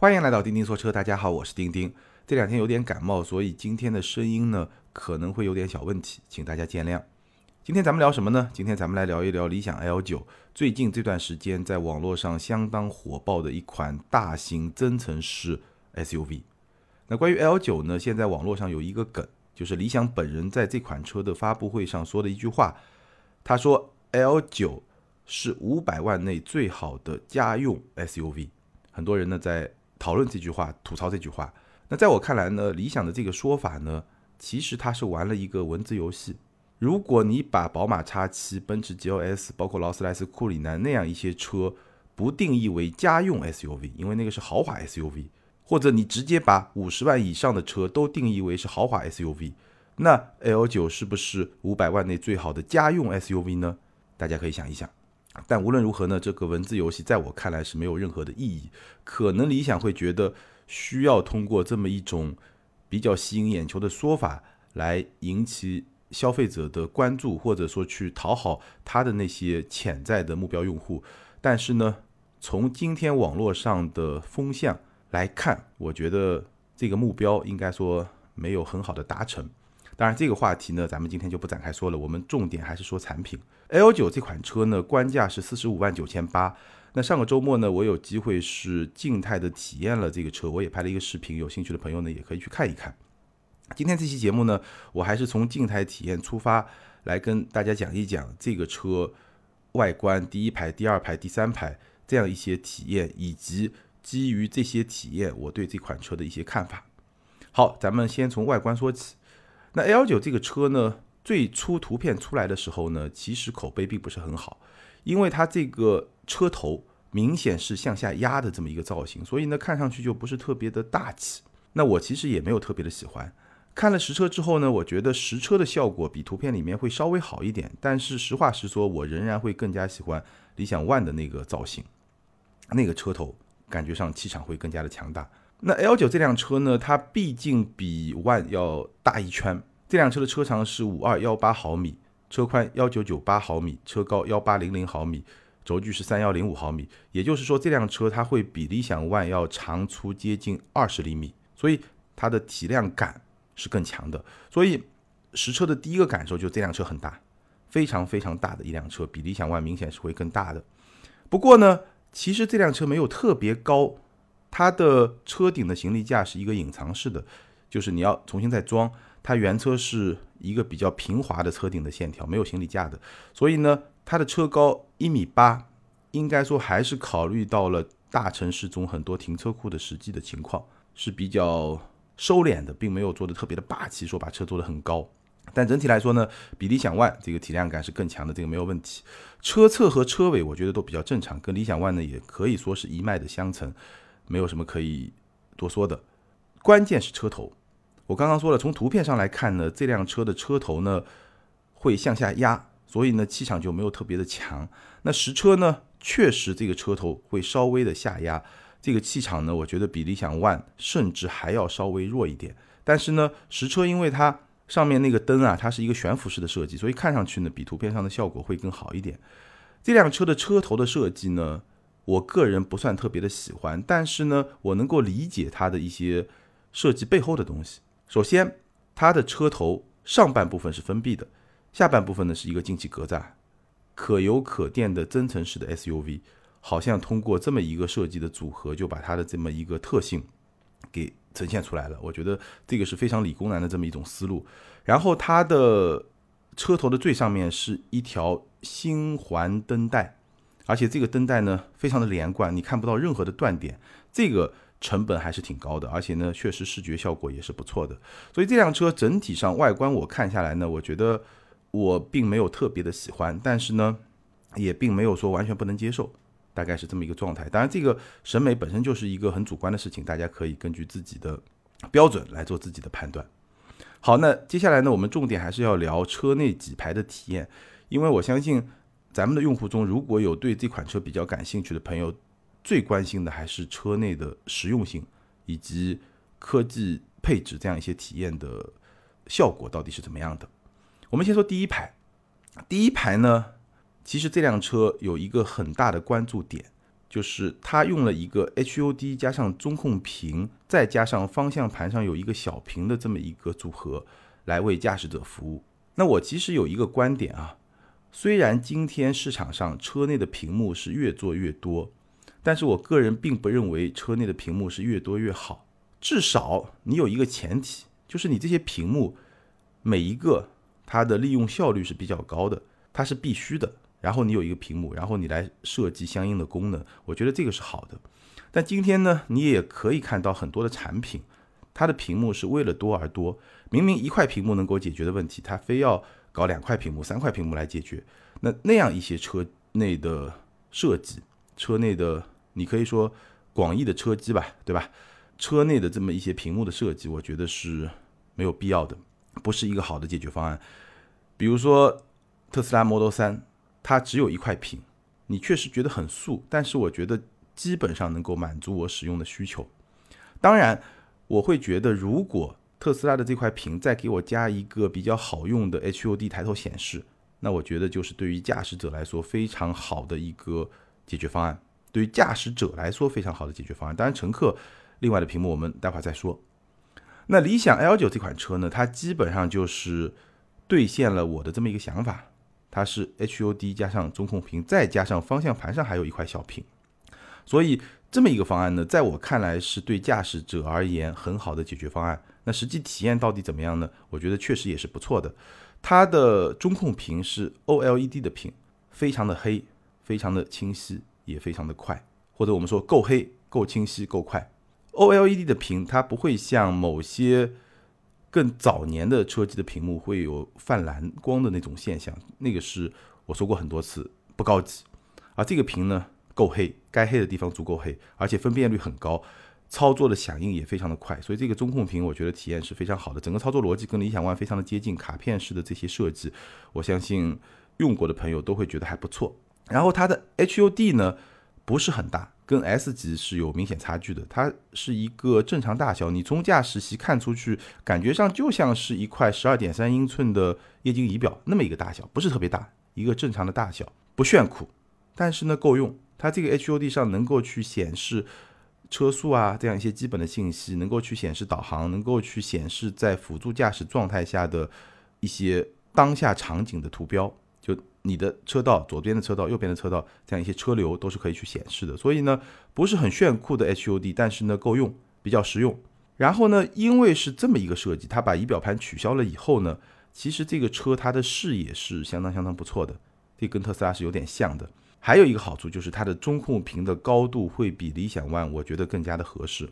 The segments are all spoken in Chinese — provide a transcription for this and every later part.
欢迎来到钉钉说车，大家好，我是钉钉。这两天有点感冒，所以今天的声音呢可能会有点小问题，请大家见谅。今天咱们聊什么呢？今天咱们来聊一聊理想 L 九。最近这段时间在网络上相当火爆的一款大型增程式 SUV。那关于 L 九呢，现在网络上有一个梗，就是理想本人在这款车的发布会上说的一句话，他说 L 九是五百万内最好的家用 SUV。很多人呢在讨论这句话，吐槽这句话。那在我看来呢，理想的这个说法呢，其实它是玩了一个文字游戏。如果你把宝马 X7、奔驰 GLS，包括劳斯莱斯库里南那样一些车不定义为家用 SUV，因为那个是豪华 SUV，或者你直接把五十万以上的车都定义为是豪华 SUV，那 L9 是不是五百万内最好的家用 SUV 呢？大家可以想一想。但无论如何呢，这个文字游戏在我看来是没有任何的意义。可能理想会觉得需要通过这么一种比较吸引眼球的说法来引起消费者的关注，或者说去讨好他的那些潜在的目标用户。但是呢，从今天网络上的风向来看，我觉得这个目标应该说没有很好的达成。当然，这个话题呢，咱们今天就不展开说了。我们重点还是说产品。L 九这款车呢，官价是四十五万九千八。那上个周末呢，我有机会是静态的体验了这个车，我也拍了一个视频，有兴趣的朋友呢，也可以去看一看。今天这期节目呢，我还是从静态体验出发，来跟大家讲一讲这个车外观、第一排、第二排、第三排这样一些体验，以及基于这些体验，我对这款车的一些看法。好，咱们先从外观说起。那 L 九这个车呢，最初图片出来的时候呢，其实口碑并不是很好，因为它这个车头明显是向下压的这么一个造型，所以呢，看上去就不是特别的大气。那我其实也没有特别的喜欢。看了实车之后呢，我觉得实车的效果比图片里面会稍微好一点，但是实话实说，我仍然会更加喜欢理想 ONE 的那个造型，那个车头感觉上气场会更加的强大。那 L 九这辆车呢，它毕竟比 ONE 要大一圈。这辆车的车长是五二幺八毫米，车宽幺九九八毫米，车高幺八零零毫米，轴距是三幺零五毫米。也就是说，这辆车它会比理想 ONE 要长出接近二十厘米，所以它的体量感是更强的。所以实车的第一个感受就是这辆车很大，非常非常大的一辆车，比理想 ONE 明显是会更大的。不过呢，其实这辆车没有特别高。它的车顶的行李架是一个隐藏式的，就是你要重新再装。它原车是一个比较平滑的车顶的线条，没有行李架的。所以呢，它的车高一米八，应该说还是考虑到了大城市中很多停车库的实际的情况，是比较收敛的，并没有做的特别的霸气，说把车做的很高。但整体来说呢，比理想 ONE 这个体量感是更强的，这个没有问题。车侧和车尾我觉得都比较正常，跟理想 ONE 呢也可以说是一脉的相承。没有什么可以多说的，关键是车头。我刚刚说了，从图片上来看呢，这辆车的车头呢会向下压，所以呢气场就没有特别的强。那实车呢，确实这个车头会稍微的下压，这个气场呢，我觉得比理想 ONE 甚至还要稍微弱一点。但是呢，实车因为它上面那个灯啊，它是一个悬浮式的设计，所以看上去呢比图片上的效果会更好一点。这辆车的车头的设计呢？我个人不算特别的喜欢，但是呢，我能够理解它的一些设计背后的东西。首先，它的车头上半部分是封闭的，下半部分呢是一个进气格栅，可油可电的增程式的 SUV，好像通过这么一个设计的组合，就把它的这么一个特性给呈现出来了。我觉得这个是非常理工男的这么一种思路。然后，它的车头的最上面是一条星环灯带。而且这个灯带呢，非常的连贯，你看不到任何的断点，这个成本还是挺高的，而且呢，确实视觉效果也是不错的。所以这辆车整体上外观我看下来呢，我觉得我并没有特别的喜欢，但是呢，也并没有说完全不能接受，大概是这么一个状态。当然，这个审美本身就是一个很主观的事情，大家可以根据自己的标准来做自己的判断。好，那接下来呢，我们重点还是要聊车内几排的体验，因为我相信。咱们的用户中，如果有对这款车比较感兴趣的朋友，最关心的还是车内的实用性以及科技配置这样一些体验的效果到底是怎么样的。我们先说第一排，第一排呢，其实这辆车有一个很大的关注点，就是它用了一个 HUD 加上中控屏，再加上方向盘上有一个小屏的这么一个组合，来为驾驶者服务。那我其实有一个观点啊，虽然今天市场上车内的屏幕是越做越多，但是我个人并不认为车内的屏幕是越多越好。至少你有一个前提，就是你这些屏幕每一个它的利用效率是比较高的，它是必须的。然后你有一个屏幕，然后你来设计相应的功能，我觉得这个是好的。但今天呢，你也可以看到很多的产品，它的屏幕是为了多而多。明明一块屏幕能够解决的问题，它非要搞两块屏幕、三块屏幕来解决。那那样一些车内的设计，车内的你可以说广义的车机吧，对吧？车内的这么一些屏幕的设计，我觉得是没有必要的，不是一个好的解决方案。比如说特斯拉 Model 三。它只有一块屏，你确实觉得很素，但是我觉得基本上能够满足我使用的需求。当然，我会觉得如果特斯拉的这块屏再给我加一个比较好用的 HUD 抬头显示，那我觉得就是对于驾驶者来说非常好的一个解决方案。对于驾驶者来说非常好的解决方案。当然，乘客另外的屏幕我们待会儿再说。那理想 L9 这款车呢，它基本上就是兑现了我的这么一个想法。它是 HUD 加上中控屏，再加上方向盘上还有一块小屏，所以这么一个方案呢，在我看来是对驾驶者而言很好的解决方案。那实际体验到底怎么样呢？我觉得确实也是不错的。它的中控屏是 OLED 的屏，非常的黑，非常的清晰，也非常的快，或者我们说够黑、够清晰、够快。OLED 的屏它不会像某些。更早年的车机的屏幕会有泛蓝光的那种现象，那个是我说过很多次不高级。而这个屏呢够黑，该黑的地方足够黑，而且分辨率很高，操作的响应也非常的快，所以这个中控屏我觉得体验是非常好的。整个操作逻辑跟理想 ONE 非常的接近，卡片式的这些设计，我相信用过的朋友都会觉得还不错。然后它的 HUD 呢不是很大。跟 S 级是有明显差距的，它是一个正常大小，你从驾驶席看出去，感觉上就像是一块十二点三英寸的液晶仪表那么一个大小，不是特别大，一个正常的大小，不炫酷，但是呢够用。它这个 HUD 上能够去显示车速啊，这样一些基本的信息，能够去显示导航，能够去显示在辅助驾驶状态下的一些当下场景的图标。你的车道左边的车道、右边的车道，这样一些车流都是可以去显示的。所以呢，不是很炫酷的 HUD，但是呢够用，比较实用。然后呢，因为是这么一个设计，它把仪表盘取消了以后呢，其实这个车它的视野是相当相当不错的，这跟特斯拉是有点像的。还有一个好处就是它的中控屏的高度会比理想 ONE 我觉得更加的合适。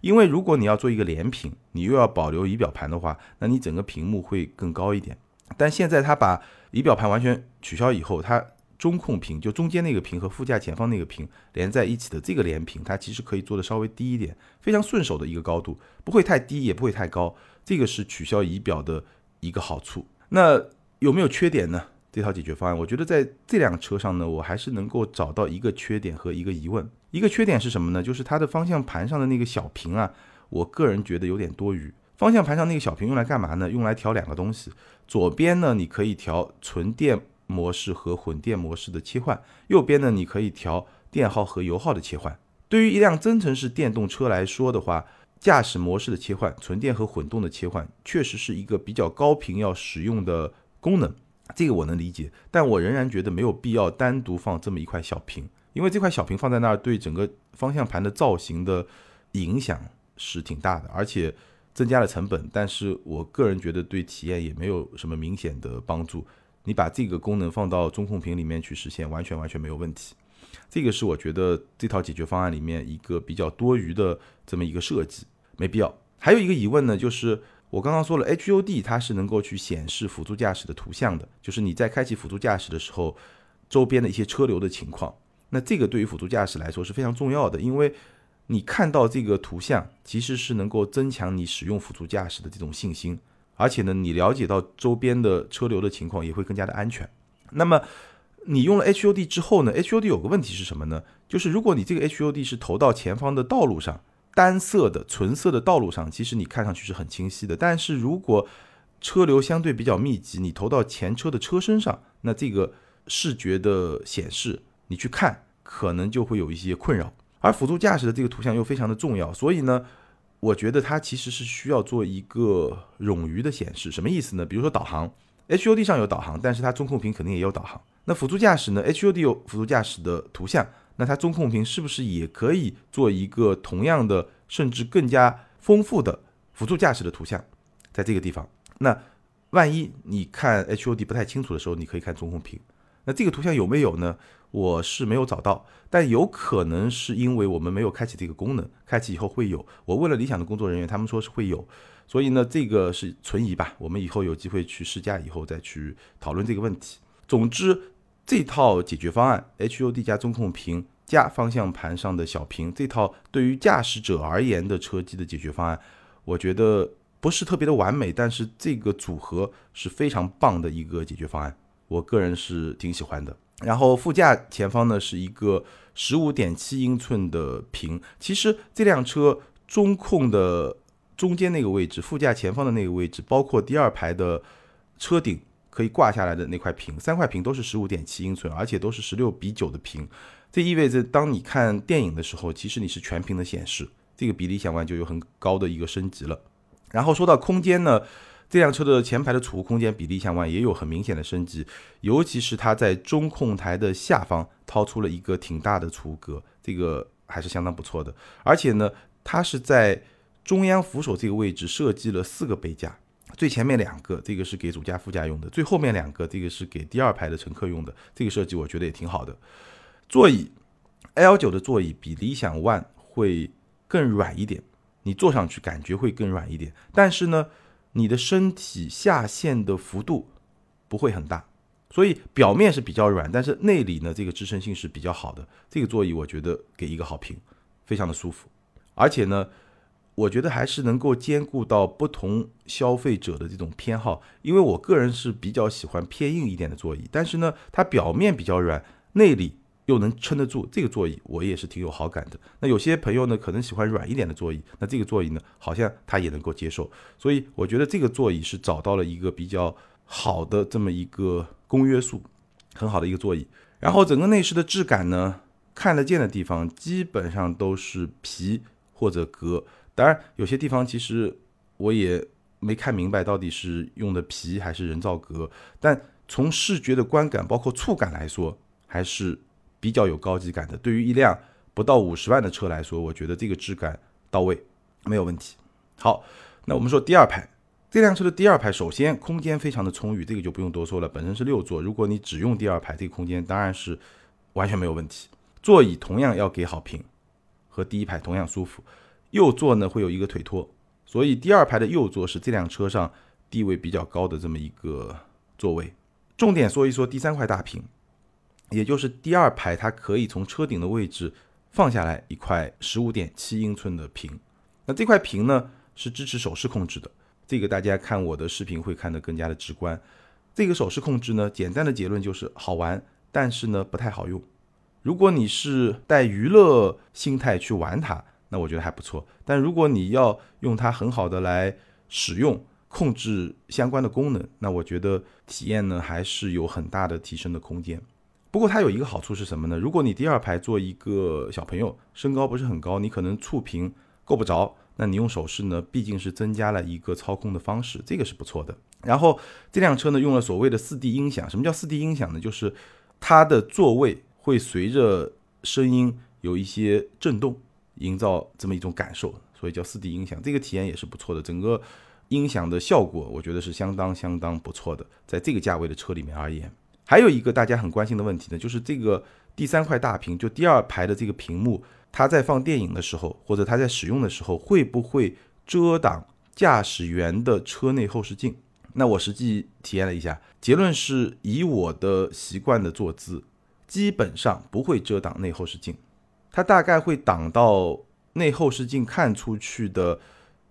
因为如果你要做一个连屏，你又要保留仪表盘的话，那你整个屏幕会更高一点。但现在它把仪表盘完全取消以后，它中控屏就中间那个屏和副驾前方那个屏连在一起的这个连屏，它其实可以做的稍微低一点，非常顺手的一个高度，不会太低也不会太高，这个是取消仪表的一个好处。那有没有缺点呢？这套解决方案，我觉得在这辆车上呢，我还是能够找到一个缺点和一个疑问。一个缺点是什么呢？就是它的方向盘上的那个小屏啊，我个人觉得有点多余。方向盘上那个小屏用来干嘛呢？用来调两个东西。左边呢，你可以调纯电模式和混电模式的切换；右边呢，你可以调电耗和油耗的切换。对于一辆增程式电动车来说的话，驾驶模式的切换、纯电和混动的切换，确实是一个比较高频要使用的功能。这个我能理解，但我仍然觉得没有必要单独放这么一块小屏，因为这块小屏放在那儿，对整个方向盘的造型的影响是挺大的，而且。增加了成本，但是我个人觉得对体验也没有什么明显的帮助。你把这个功能放到中控屏里面去实现，完全完全没有问题。这个是我觉得这套解决方案里面一个比较多余的这么一个设计，没必要。还有一个疑问呢，就是我刚刚说了，HUD 它是能够去显示辅助驾驶的图像的，就是你在开启辅助驾驶的时候，周边的一些车流的情况。那这个对于辅助驾驶来说是非常重要的，因为。你看到这个图像，其实是能够增强你使用辅助驾驶的这种信心，而且呢，你了解到周边的车流的情况也会更加的安全。那么，你用了 HUD 之后呢？HUD 有个问题是什么呢？就是如果你这个 HUD 是投到前方的道路上，单色的纯色的道路上，其实你看上去是很清晰的。但是如果车流相对比较密集，你投到前车的车身上，那这个视觉的显示，你去看。可能就会有一些困扰。而辅助驾驶的这个图像又非常的重要，所以呢，我觉得它其实是需要做一个冗余的显示。什么意思呢？比如说导航，HUD 上有导航，但是它中控屏肯定也有导航。那辅助驾驶呢？HUD 有辅助驾驶的图像，那它中控屏是不是也可以做一个同样的，甚至更加丰富的辅助驾驶的图像，在这个地方？那万一你看 HUD 不太清楚的时候，你可以看中控屏。那这个图像有没有呢？我是没有找到，但有可能是因为我们没有开启这个功能，开启以后会有。我问了理想的工作人员，他们说是会有，所以呢，这个是存疑吧。我们以后有机会去试驾以后再去讨论这个问题。总之，这套解决方案 HUD 加中控屏加方向盘上的小屏，这套对于驾驶者而言的车机的解决方案，我觉得不是特别的完美，但是这个组合是非常棒的一个解决方案，我个人是挺喜欢的。然后副驾前方呢是一个十五点七英寸的屏，其实这辆车中控的中间那个位置，副驾前方的那个位置，包括第二排的车顶可以挂下来的那块屏，三块屏都是十五点七英寸，而且都是十六比九的屏。这意味着当你看电影的时候，其实你是全屏的显示，这个比例相关就有很高的一个升级了。然后说到空间呢？这辆车的前排的储物空间比理想 ONE 也有很明显的升级，尤其是它在中控台的下方掏出了一个挺大的储物格，这个还是相当不错的。而且呢，它是在中央扶手这个位置设计了四个杯架，最前面两个这个是给主驾副驾用的，最后面两个这个是给第二排的乘客用的。这个设计我觉得也挺好的。座椅 L9 的座椅比理想 ONE 会更软一点，你坐上去感觉会更软一点，但是呢。你的身体下陷的幅度不会很大，所以表面是比较软，但是内里呢，这个支撑性是比较好的。这个座椅我觉得给一个好评，非常的舒服，而且呢，我觉得还是能够兼顾到不同消费者的这种偏好。因为我个人是比较喜欢偏硬一点的座椅，但是呢，它表面比较软，内里。又能撑得住这个座椅，我也是挺有好感的。那有些朋友呢，可能喜欢软一点的座椅，那这个座椅呢，好像他也能够接受。所以我觉得这个座椅是找到了一个比较好的这么一个公约数，很好的一个座椅。然后整个内饰的质感呢，看得见的地方基本上都是皮或者革，当然有些地方其实我也没看明白到底是用的皮还是人造革。但从视觉的观感包括触感来说，还是。比较有高级感的，对于一辆不到五十万的车来说，我觉得这个质感到位，没有问题。好，那我们说第二排，这辆车的第二排，首先空间非常的充裕，这个就不用多说了，本身是六座，如果你只用第二排，这个空间当然是完全没有问题。座椅同样要给好评，和第一排同样舒服。右座呢会有一个腿托，所以第二排的右座是这辆车上地位比较高的这么一个座位。重点说一说第三块大屏。也就是第二排，它可以从车顶的位置放下来一块十五点七英寸的屏。那这块屏呢是支持手势控制的，这个大家看我的视频会看得更加的直观。这个手势控制呢，简单的结论就是好玩，但是呢不太好用。如果你是带娱乐心态去玩它，那我觉得还不错。但如果你要用它很好的来使用控制相关的功能，那我觉得体验呢还是有很大的提升的空间。不过它有一个好处是什么呢？如果你第二排坐一个小朋友，身高不是很高，你可能触屏够不着，那你用手势呢，毕竟是增加了一个操控的方式，这个是不错的。然后这辆车呢，用了所谓的四 D 音响。什么叫四 D 音响呢？就是它的座位会随着声音有一些震动，营造这么一种感受，所以叫四 D 音响。这个体验也是不错的，整个音响的效果，我觉得是相当相当不错的，在这个价位的车里面而言。还有一个大家很关心的问题呢，就是这个第三块大屏，就第二排的这个屏幕，它在放电影的时候，或者它在使用的时候，会不会遮挡驾驶员的车内后视镜？那我实际体验了一下，结论是以我的习惯的坐姿，基本上不会遮挡内后视镜，它大概会挡到内后视镜看出去的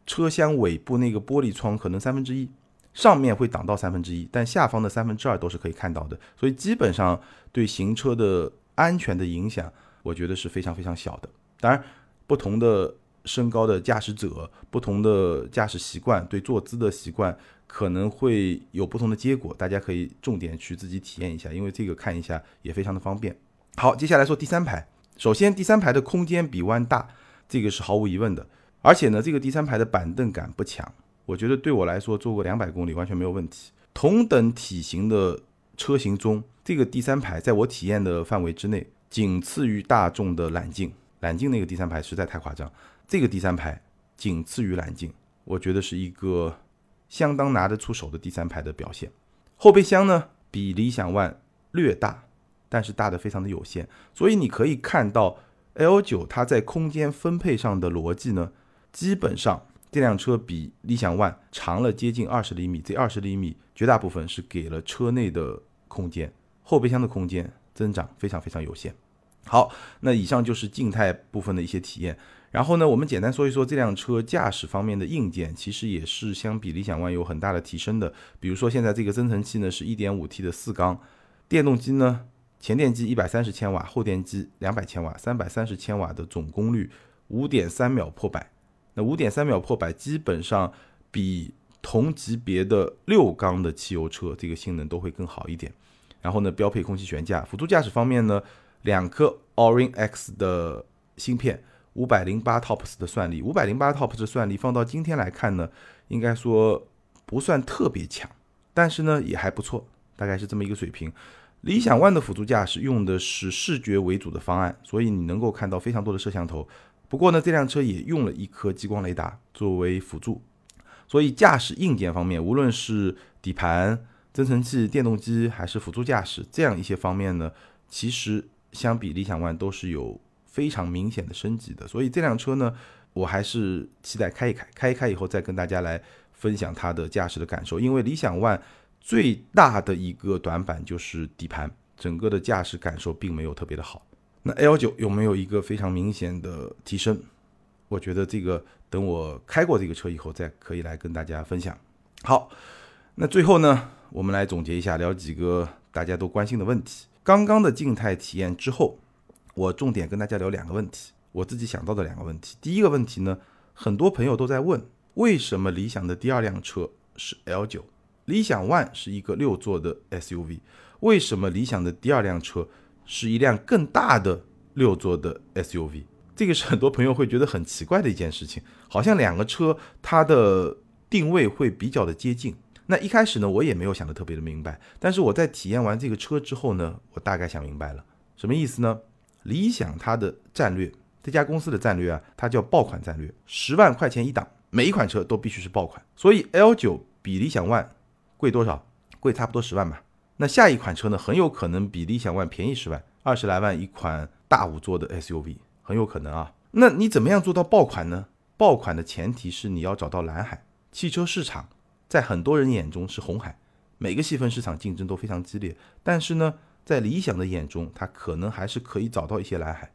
车厢尾部那个玻璃窗可能三分之一。上面会挡到三分之一，但下方的三分之二都是可以看到的，所以基本上对行车的安全的影响，我觉得是非常非常小的。当然，不同的身高的驾驶者、不同的驾驶习惯、对坐姿的习惯，可能会有不同的结果，大家可以重点去自己体验一下，因为这个看一下也非常的方便。好，接下来说第三排。首先，第三排的空间比弯大，这个是毫无疑问的。而且呢，这个第三排的板凳感不强，我觉得对我来说坐个两百公里完全没有问题。同等体型的车型中，这个第三排在我体验的范围之内，仅次于大众的揽境。揽境那个第三排实在太夸张，这个第三排仅次于揽境，我觉得是一个相当拿得出手的第三排的表现。后备箱呢，比理想 ONE 略大。但是大的非常的有限，所以你可以看到 L9 它在空间分配上的逻辑呢，基本上这辆车比理想 ONE 长了接近二十厘米，这二十厘米绝大部分是给了车内的空间，后备箱的空间增长非常非常有限。好，那以上就是静态部分的一些体验，然后呢，我们简单说一说这辆车驾驶方面的硬件，其实也是相比理想 ONE 有很大的提升的。比如说现在这个增程器呢是一点五 T 的四缸，电动机呢。前电机一百三十千瓦，后电机两百千瓦，三百三十千瓦的总功率，五点三秒破百。那五点三秒破百，基本上比同级别的六缸的汽油车这个性能都会更好一点。然后呢，标配空气悬架。辅助驾驶方面呢，两颗 Orin X 的芯片，五百零八 TOPS 的算力，五百零八 TOPS 的算力放到今天来看呢，应该说不算特别强，但是呢也还不错，大概是这么一个水平。理想 ONE 的辅助驾驶用的是视觉为主的方案，所以你能够看到非常多的摄像头。不过呢，这辆车也用了一颗激光雷达作为辅助，所以驾驶硬件方面，无论是底盘、增程器、电动机还是辅助驾驶这样一些方面呢，其实相比理想 ONE 都是有非常明显的升级的。所以这辆车呢，我还是期待开一开，开一开以后再跟大家来分享它的驾驶的感受，因为理想 ONE。最大的一个短板就是底盘，整个的驾驶感受并没有特别的好。那 L 九有没有一个非常明显的提升？我觉得这个等我开过这个车以后再可以来跟大家分享。好，那最后呢，我们来总结一下，聊几个大家都关心的问题。刚刚的静态体验之后，我重点跟大家聊两个问题，我自己想到的两个问题。第一个问题呢，很多朋友都在问，为什么理想的第二辆车是 L 九？理想 ONE 是一个六座的 SUV，为什么理想的第二辆车是一辆更大的六座的 SUV？这个是很多朋友会觉得很奇怪的一件事情，好像两个车它的定位会比较的接近。那一开始呢，我也没有想的特别的明白，但是我在体验完这个车之后呢，我大概想明白了，什么意思呢？理想它的战略，这家公司的战略啊，它叫爆款战略，十万块钱一档，每一款车都必须是爆款，所以 L 九比理想 ONE。贵多少？贵差不多十万吧。那下一款车呢？很有可能比理想 ONE 便宜十万，二十来万一款大五座的 SUV，很有可能啊。那你怎么样做到爆款呢？爆款的前提是你要找到蓝海。汽车市场在很多人眼中是红海，每个细分市场竞争都非常激烈。但是呢，在理想的眼中，它可能还是可以找到一些蓝海。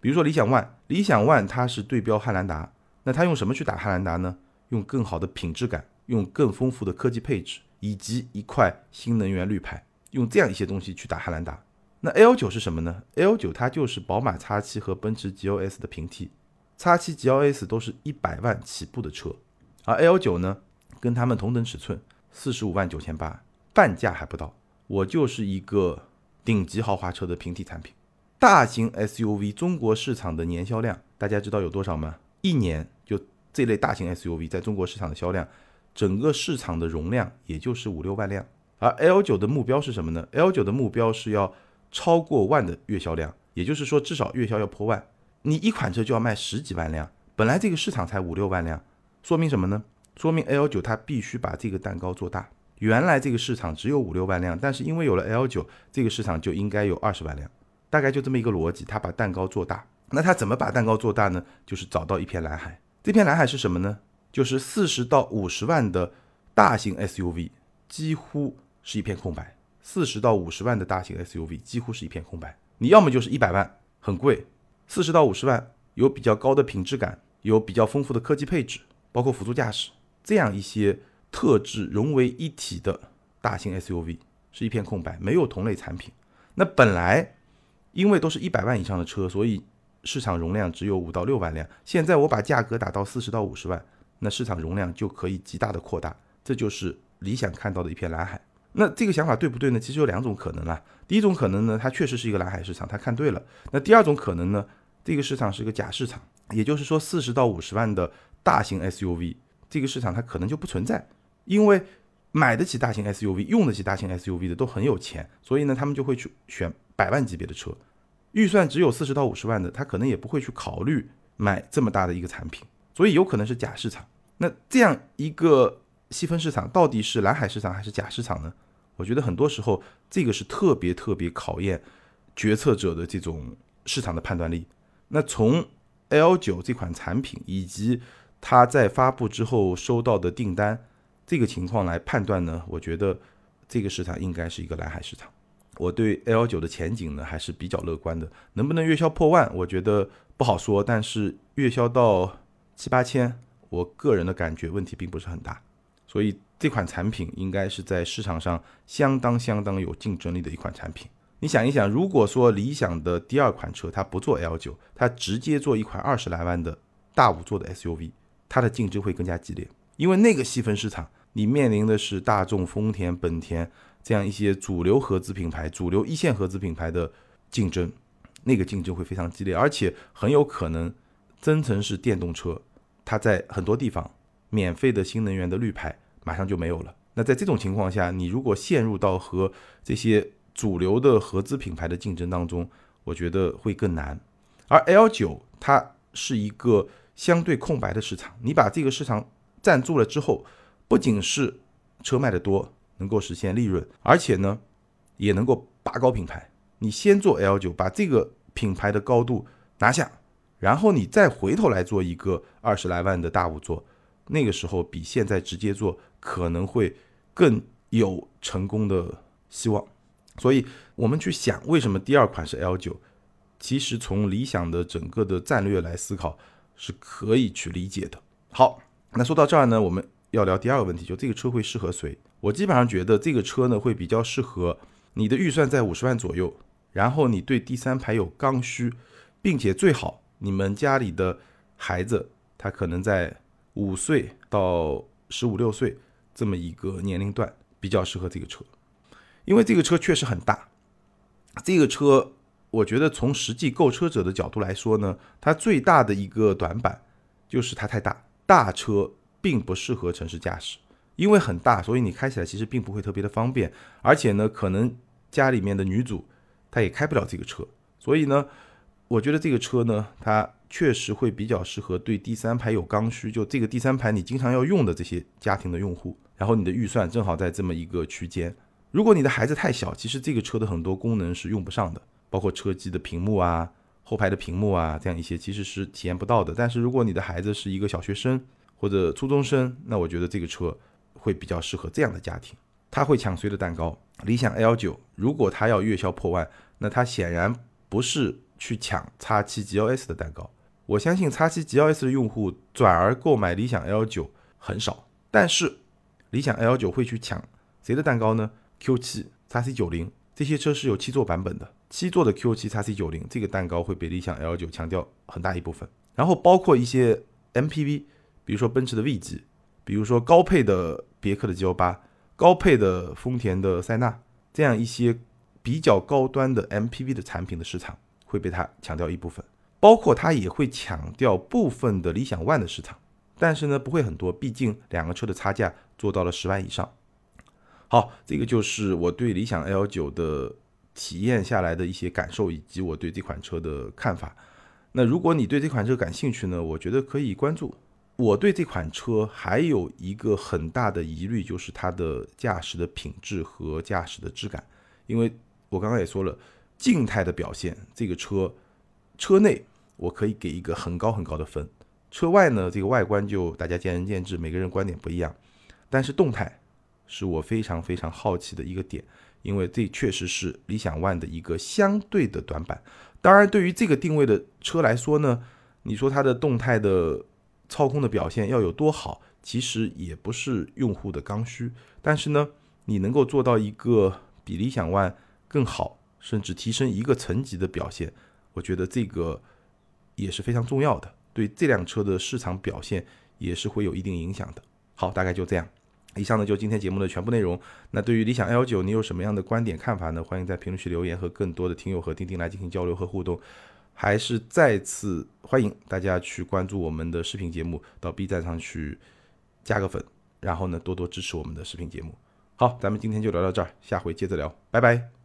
比如说理想 ONE，理想 ONE 它是对标汉兰达，那它用什么去打汉兰达呢？用更好的品质感，用更丰富的科技配置。以及一块新能源绿牌，用这样一些东西去打汉兰达。那 L 九是什么呢？L 九它就是宝马 X 七和奔驰 GLS 的平替 X 七、GLS 都是一百万起步的车，而 L 九呢，跟他们同等尺寸，四十五万九千八，半价还不到。我就是一个顶级豪华车的平替产品。大型 SUV 中国市场的年销量，大家知道有多少吗？一年就这类大型 SUV 在中国市场的销量。整个市场的容量也就是五六万辆，而 L 九的目标是什么呢？L 九的目标是要超过万的月销量，也就是说至少月销要破万。你一款车就要卖十几万辆，本来这个市场才五六万辆，说明什么呢？说明 L 九它必须把这个蛋糕做大。原来这个市场只有五六万辆，但是因为有了 L 九，这个市场就应该有二十万辆，大概就这么一个逻辑。它把蛋糕做大，那它怎么把蛋糕做大呢？就是找到一片蓝海。这片蓝海是什么呢？就是四十到五十万的大型 SUV 几乎是一片空白，四十到五十万的大型 SUV 几乎是一片空白。你要么就是一百万很贵，四十到五十万有比较高的品质感，有比较丰富的科技配置，包括辅助驾驶这样一些特质融为一体的大型 SUV 是一片空白，没有同类产品。那本来因为都是一百万以上的车，所以市场容量只有五到六万辆。现在我把价格打到四十到五十万。那市场容量就可以极大的扩大，这就是理想看到的一片蓝海。那这个想法对不对呢？其实有两种可能啦。第一种可能呢，它确实是一个蓝海市场，他看对了。那第二种可能呢，这个市场是一个假市场，也就是说四十到五十万的大型 SUV 这个市场它可能就不存在，因为买得起大型 SUV、用得起大型 SUV 的都很有钱，所以呢，他们就会去选百万级别的车。预算只有四十到五十万的，他可能也不会去考虑买这么大的一个产品，所以有可能是假市场。那这样一个细分市场到底是蓝海市场还是假市场呢？我觉得很多时候这个是特别特别考验决策者的这种市场的判断力。那从 L 九这款产品以及它在发布之后收到的订单这个情况来判断呢，我觉得这个市场应该是一个蓝海市场。我对 L 九的前景呢还是比较乐观的。能不能月销破万，我觉得不好说。但是月销到七八千，我个人的感觉问题并不是很大。所以这款产品应该是在市场上相当相当有竞争力的一款产品。你想一想，如果说理想的第二款车它不做 L 九，它直接做一款二十来万的大五座的 SUV，它的竞争会更加激烈。因为那个细分市场，你面临的是大众、丰田、本田这样一些主流合资品牌、主流一线合资品牌的竞争，那个竞争会非常激烈，而且很有可能增程式电动车，它在很多地方免费的新能源的绿牌马上就没有了。那在这种情况下，你如果陷入到和这些主流的合资品牌的竞争当中，我觉得会更难。而 L 九它是一个相对空白的市场，你把这个市场占住了之后，不仅是车卖的多，能够实现利润，而且呢，也能够拔高品牌。你先做 L 九，把这个品牌的高度拿下，然后你再回头来做一个二十来万的大五座，那个时候比现在直接做可能会更有成功的希望。所以，我们去想为什么第二款是 L 九，其实从理想的整个的战略来思考，是可以去理解的。好，那说到这儿呢，我们要聊第二个问题，就这个车会适合谁？我基本上觉得这个车呢，会比较适合你的预算在五十万左右，然后你对第三排有刚需，并且最好你们家里的孩子他可能在五岁到十五六岁这么一个年龄段，比较适合这个车。因为这个车确实很大，这个车我觉得从实际购车者的角度来说呢，它最大的一个短板就是它太大。大车并不适合城市驾驶，因为很大，所以你开起来其实并不会特别的方便。而且呢，可能家里面的女主她也开不了这个车，所以呢，我觉得这个车呢，它确实会比较适合对第三排有刚需，就这个第三排你经常要用的这些家庭的用户，然后你的预算正好在这么一个区间。如果你的孩子太小，其实这个车的很多功能是用不上的，包括车机的屏幕啊、后排的屏幕啊，这样一些其实是体验不到的。但是如果你的孩子是一个小学生或者初中生，那我觉得这个车会比较适合这样的家庭。他会抢谁的蛋糕？理想 L 九，如果他要月销破万，那他显然不是去抢 X7 GLS 的蛋糕。我相信 X7 GLS 的用户转而购买理想 L 九很少，但是理想 L 九会去抢谁的蛋糕呢？Q7、x C 九零这些车是有七座版本的，七座的 Q7、x C 九零这个蛋糕会被理想 L 九强调很大一部分。然后包括一些 MPV，比如说奔驰的 V 级，比如说高配的别克的 G L 八，高配的丰田的塞纳，这样一些比较高端的 MPV 的产品的市场会被它强调一部分。包括它也会强调部分的理想 ONE 的市场，但是呢不会很多，毕竟两个车的差价做到了十万以上。好，这个就是我对理想 L 九的体验下来的一些感受，以及我对这款车的看法。那如果你对这款车感兴趣呢，我觉得可以关注。我对这款车还有一个很大的疑虑，就是它的驾驶的品质和驾驶的质感。因为我刚刚也说了，静态的表现，这个车车内我可以给一个很高很高的分。车外呢，这个外观就大家见仁见智，每个人观点不一样。但是动态。是我非常非常好奇的一个点，因为这确实是理想 ONE 的一个相对的短板。当然，对于这个定位的车来说呢，你说它的动态的操控的表现要有多好，其实也不是用户的刚需。但是呢，你能够做到一个比理想 ONE 更好，甚至提升一个层级的表现，我觉得这个也是非常重要的，对这辆车的市场表现也是会有一定影响的。好，大概就这样。以上呢就今天节目的全部内容。那对于理想 L 九，你有什么样的观点看法呢？欢迎在评论区留言，和更多的听友和钉钉来进行交流和互动。还是再次欢迎大家去关注我们的视频节目，到 B 站上去加个粉，然后呢多多支持我们的视频节目。好，咱们今天就聊到这儿，下回接着聊，拜拜。